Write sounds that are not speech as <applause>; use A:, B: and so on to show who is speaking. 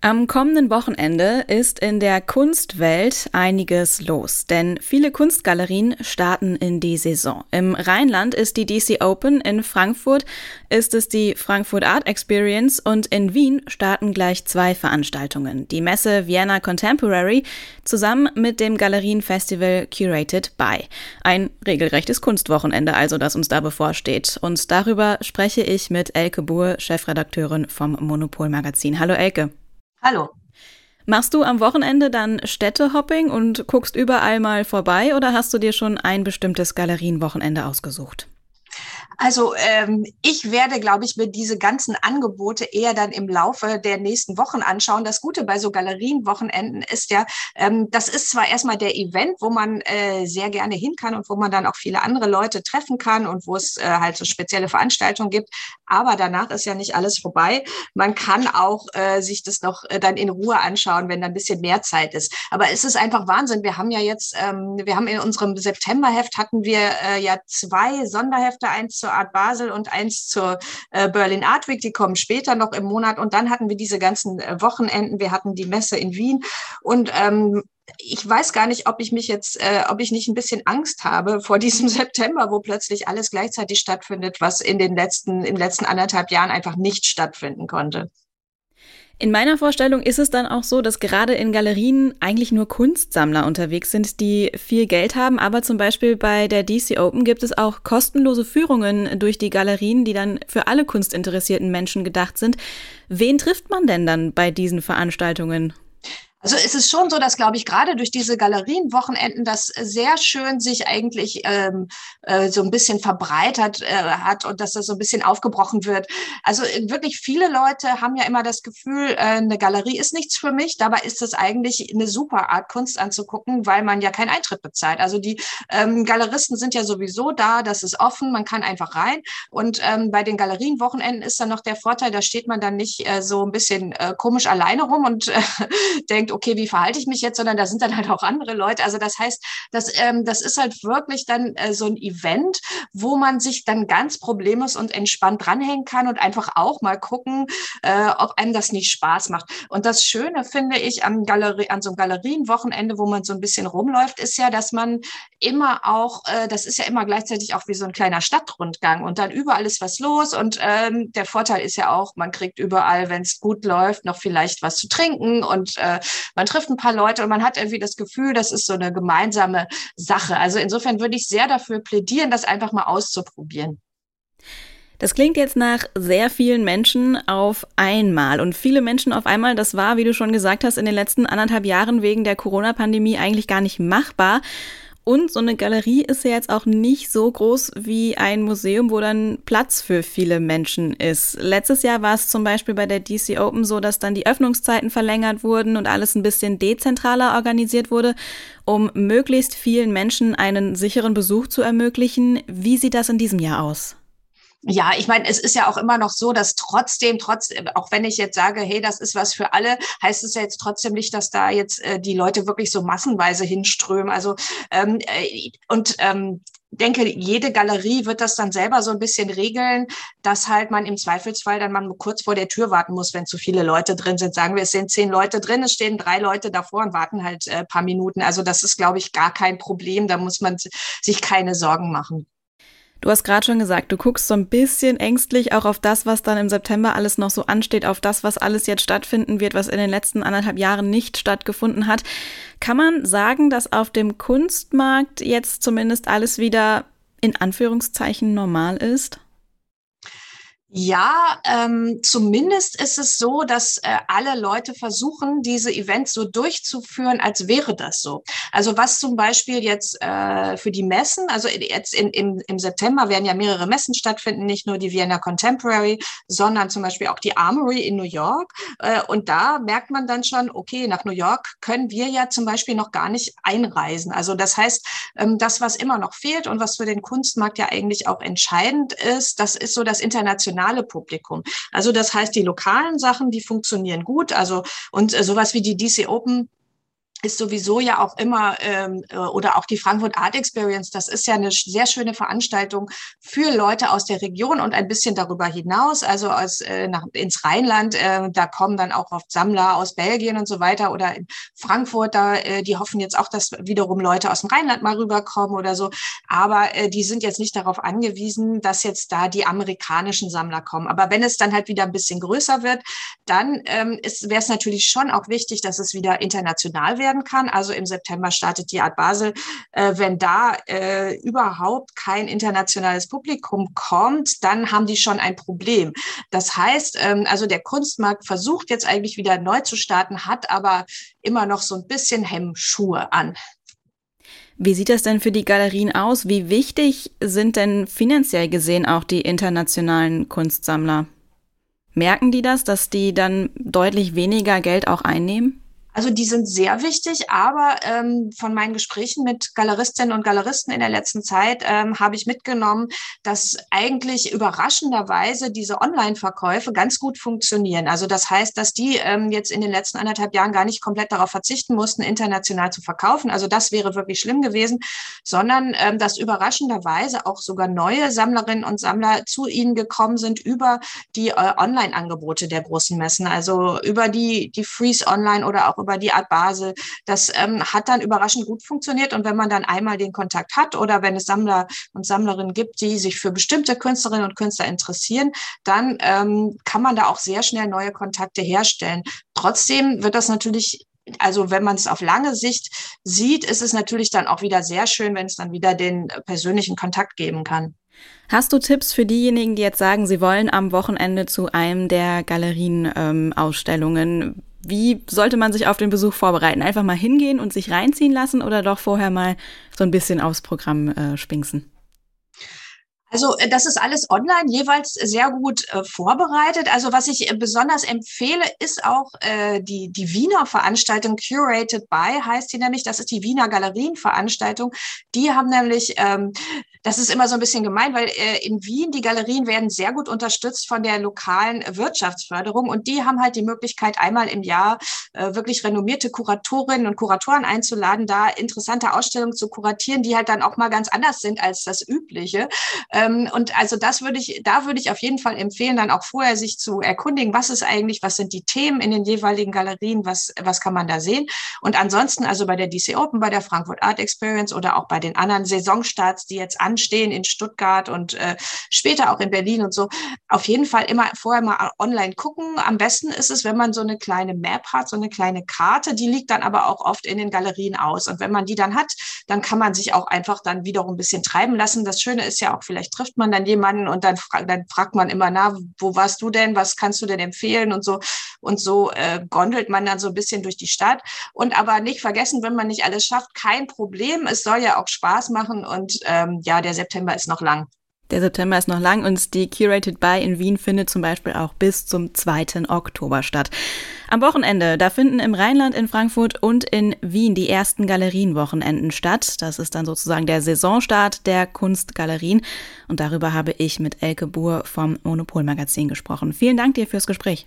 A: Am kommenden Wochenende ist in der Kunstwelt einiges los, denn viele Kunstgalerien starten in die Saison. Im Rheinland ist die DC Open, in Frankfurt ist es die Frankfurt Art Experience und in Wien starten gleich zwei Veranstaltungen. Die Messe Vienna Contemporary zusammen mit dem Galerienfestival Curated by. Ein regelrechtes Kunstwochenende also, das uns da bevorsteht. Und darüber spreche ich mit Elke Buhr, Chefredakteurin vom Monopol Magazin. Hallo Elke.
B: Hallo.
A: Machst du am Wochenende dann Städtehopping und guckst überall mal vorbei oder hast du dir schon ein bestimmtes Galerienwochenende ausgesucht?
B: Also ähm, ich werde, glaube ich, mir diese ganzen Angebote eher dann im Laufe der nächsten Wochen anschauen. Das Gute bei so Galerienwochenenden ist ja, ähm, das ist zwar erstmal der Event, wo man äh, sehr gerne hin kann und wo man dann auch viele andere Leute treffen kann und wo es äh, halt so spezielle Veranstaltungen gibt, aber danach ist ja nicht alles vorbei. Man kann auch äh, sich das noch äh, dann in Ruhe anschauen, wenn da ein bisschen mehr Zeit ist. Aber es ist einfach Wahnsinn. Wir haben ja jetzt, ähm, wir haben in unserem Septemberheft hatten wir äh, ja zwei Sonderhefte, eins zur Art Basel und eins zur äh, Berlin Art Week. Die kommen später noch im Monat. Und dann hatten wir diese ganzen äh, Wochenenden. Wir hatten die Messe in Wien und ähm, ich weiß gar nicht, ob ich mich jetzt, äh, ob ich nicht ein bisschen Angst habe vor diesem <laughs> September, wo plötzlich alles gleichzeitig stattfindet, was in den letzten, in den letzten anderthalb Jahren einfach nicht stattfinden konnte.
A: In meiner Vorstellung ist es dann auch so, dass gerade in Galerien eigentlich nur Kunstsammler unterwegs sind, die viel Geld haben. Aber zum Beispiel bei der DC Open gibt es auch kostenlose Führungen durch die Galerien, die dann für alle kunstinteressierten Menschen gedacht sind. Wen trifft man denn dann bei diesen Veranstaltungen?
B: Also es ist schon so, dass, glaube ich, gerade durch diese Galerienwochenenden das sehr schön sich eigentlich ähm, äh, so ein bisschen verbreitert äh, hat und dass das so ein bisschen aufgebrochen wird. Also äh, wirklich viele Leute haben ja immer das Gefühl, äh, eine Galerie ist nichts für mich. Dabei ist es eigentlich eine super Art, Kunst anzugucken, weil man ja keinen Eintritt bezahlt. Also die ähm, Galeristen sind ja sowieso da, das ist offen, man kann einfach rein. Und ähm, bei den Galerienwochenenden ist dann noch der Vorteil, da steht man dann nicht äh, so ein bisschen äh, komisch alleine rum und äh, <laughs> denkt, denkt, okay, wie verhalte ich mich jetzt, sondern da sind dann halt auch andere Leute. Also das heißt, das, ähm, das ist halt wirklich dann äh, so ein Event, wo man sich dann ganz problemlos und entspannt dranhängen kann und einfach auch mal gucken, äh, ob einem das nicht Spaß macht. Und das Schöne finde ich am Galerie, an so einem Galerienwochenende, wo man so ein bisschen rumläuft, ist ja, dass man immer auch, äh, das ist ja immer gleichzeitig auch wie so ein kleiner Stadtrundgang und dann überall ist was los und ähm, der Vorteil ist ja auch, man kriegt überall, wenn es gut läuft, noch vielleicht was zu trinken und äh, man trifft ein paar Leute und man hat irgendwie das Gefühl, das ist so eine gemeinsame Sache. Also insofern würde ich sehr dafür plädieren, das einfach mal auszuprobieren.
A: Das klingt jetzt nach sehr vielen Menschen auf einmal. Und viele Menschen auf einmal, das war, wie du schon gesagt hast, in den letzten anderthalb Jahren wegen der Corona-Pandemie eigentlich gar nicht machbar. Und so eine Galerie ist ja jetzt auch nicht so groß wie ein Museum, wo dann Platz für viele Menschen ist. Letztes Jahr war es zum Beispiel bei der DC Open so, dass dann die Öffnungszeiten verlängert wurden und alles ein bisschen dezentraler organisiert wurde, um möglichst vielen Menschen einen sicheren Besuch zu ermöglichen. Wie sieht das in diesem Jahr aus?
B: Ja, ich meine, es ist ja auch immer noch so, dass trotzdem, trotzdem, auch wenn ich jetzt sage, hey, das ist was für alle, heißt es ja jetzt trotzdem nicht, dass da jetzt äh, die Leute wirklich so massenweise hinströmen. Also ähm, äh, und ähm, denke, jede Galerie wird das dann selber so ein bisschen regeln, dass halt man im Zweifelsfall dann mal kurz vor der Tür warten muss, wenn zu viele Leute drin sind. Sagen wir, es sind zehn Leute drin, es stehen drei Leute davor und warten halt äh, paar Minuten. Also das ist, glaube ich, gar kein Problem. Da muss man sich keine Sorgen machen.
A: Du hast gerade schon gesagt, du guckst so ein bisschen ängstlich auch auf das, was dann im September alles noch so ansteht, auf das, was alles jetzt stattfinden wird, was in den letzten anderthalb Jahren nicht stattgefunden hat. Kann man sagen, dass auf dem Kunstmarkt jetzt zumindest alles wieder in Anführungszeichen normal ist?
B: Ja, ähm, zumindest ist es so, dass äh, alle Leute versuchen, diese Events so durchzuführen, als wäre das so. Also was zum Beispiel jetzt äh, für die Messen, also jetzt in, in, im September werden ja mehrere Messen stattfinden, nicht nur die Vienna Contemporary, sondern zum Beispiel auch die Armory in New York. Äh, und da merkt man dann schon, okay, nach New York können wir ja zum Beispiel noch gar nicht einreisen. Also das heißt, ähm, das, was immer noch fehlt und was für den Kunstmarkt ja eigentlich auch entscheidend ist, das ist so das internationale internationale Publikum. Also das heißt, die lokalen Sachen, die funktionieren gut. Also und äh, sowas wie die DC Open ist sowieso ja auch immer, ähm, äh, oder auch die Frankfurt Art Experience, das ist ja eine sehr schöne Veranstaltung für Leute aus der Region und ein bisschen darüber hinaus, also aus, äh, nach, ins Rheinland. Äh, da kommen dann auch oft Sammler aus Belgien und so weiter oder in Frankfurt, da, äh, die hoffen jetzt auch, dass wiederum Leute aus dem Rheinland mal rüberkommen oder so. Aber äh, die sind jetzt nicht darauf angewiesen, dass jetzt da die amerikanischen Sammler kommen. Aber wenn es dann halt wieder ein bisschen größer wird, dann ähm, wäre es natürlich schon auch wichtig, dass es wieder international werden kann. Also im September startet die Art Basel. Äh, wenn da äh, überhaupt kein internationales Publikum kommt, dann haben die schon ein Problem. Das heißt, ähm, also der Kunstmarkt versucht jetzt eigentlich wieder neu zu starten, hat aber immer noch so ein bisschen Hemmschuhe an.
A: Wie sieht das denn für die Galerien aus? Wie wichtig sind denn finanziell gesehen auch die internationalen Kunstsammler? Merken die das, dass die dann deutlich weniger Geld auch einnehmen?
B: Also die sind sehr wichtig, aber ähm, von meinen Gesprächen mit Galeristinnen und Galeristen in der letzten Zeit ähm, habe ich mitgenommen, dass eigentlich überraschenderweise diese Online-Verkäufe ganz gut funktionieren. Also das heißt, dass die ähm, jetzt in den letzten anderthalb Jahren gar nicht komplett darauf verzichten mussten, international zu verkaufen. Also das wäre wirklich schlimm gewesen, sondern ähm, dass überraschenderweise auch sogar neue Sammlerinnen und Sammler zu ihnen gekommen sind über die äh, Online-Angebote der großen Messen, also über die, die Freeze Online oder auch über über die Art Basel. Das ähm, hat dann überraschend gut funktioniert. Und wenn man dann einmal den Kontakt hat oder wenn es Sammler und Sammlerinnen gibt, die sich für bestimmte Künstlerinnen und Künstler interessieren, dann ähm, kann man da auch sehr schnell neue Kontakte herstellen. Trotzdem wird das natürlich also wenn man es auf lange Sicht sieht, ist es natürlich dann auch wieder sehr schön, wenn es dann wieder den persönlichen Kontakt geben kann.
A: Hast du Tipps für diejenigen, die jetzt sagen, sie wollen am Wochenende zu einem der Galerienausstellungen? Ähm, wie sollte man sich auf den Besuch vorbereiten? Einfach mal hingehen und sich reinziehen lassen oder doch vorher mal so ein bisschen aufs Programm äh, spinksen?
B: Also äh, das ist alles online jeweils sehr gut äh, vorbereitet. Also was ich äh, besonders empfehle, ist auch äh, die, die Wiener Veranstaltung Curated by, heißt die nämlich. Das ist die Wiener Galerienveranstaltung. Die haben nämlich ähm, das ist immer so ein bisschen gemein, weil äh, in Wien die Galerien werden sehr gut unterstützt von der lokalen Wirtschaftsförderung und die haben halt die Möglichkeit, einmal im Jahr äh, wirklich renommierte Kuratorinnen und Kuratoren einzuladen, da interessante Ausstellungen zu kuratieren, die halt dann auch mal ganz anders sind als das übliche. Ähm, und also das würde ich, da würde ich auf jeden Fall empfehlen, dann auch vorher sich zu erkundigen, was ist eigentlich, was sind die Themen in den jeweiligen Galerien, was, was kann man da sehen. Und ansonsten, also bei der DC Open, bei der Frankfurt Art Experience oder auch bei den anderen Saisonstarts, die jetzt anstehen in Stuttgart und äh, später auch in Berlin und so. Auf jeden Fall immer vorher mal online gucken. Am besten ist es, wenn man so eine kleine Map hat, so eine kleine Karte, die liegt dann aber auch oft in den Galerien aus. Und wenn man die dann hat, dann kann man sich auch einfach dann wiederum ein bisschen treiben lassen. Das Schöne ist ja auch, vielleicht trifft man dann jemanden und dann, fra dann fragt man immer, na, wo warst du denn? Was kannst du denn empfehlen? Und so, und so äh, gondelt man dann so ein bisschen durch die Stadt. Und aber nicht vergessen, wenn man nicht alles schafft, kein Problem. Es soll ja auch Spaß machen und ähm, ja, der September ist noch lang.
A: Der September ist noch lang und die Curated by in Wien findet zum Beispiel auch bis zum 2. Oktober statt. Am Wochenende, da finden im Rheinland, in Frankfurt und in Wien die ersten Galerienwochenenden statt. Das ist dann sozusagen der Saisonstart der Kunstgalerien. Und darüber habe ich mit Elke Buhr vom Monopolmagazin gesprochen. Vielen Dank dir fürs Gespräch.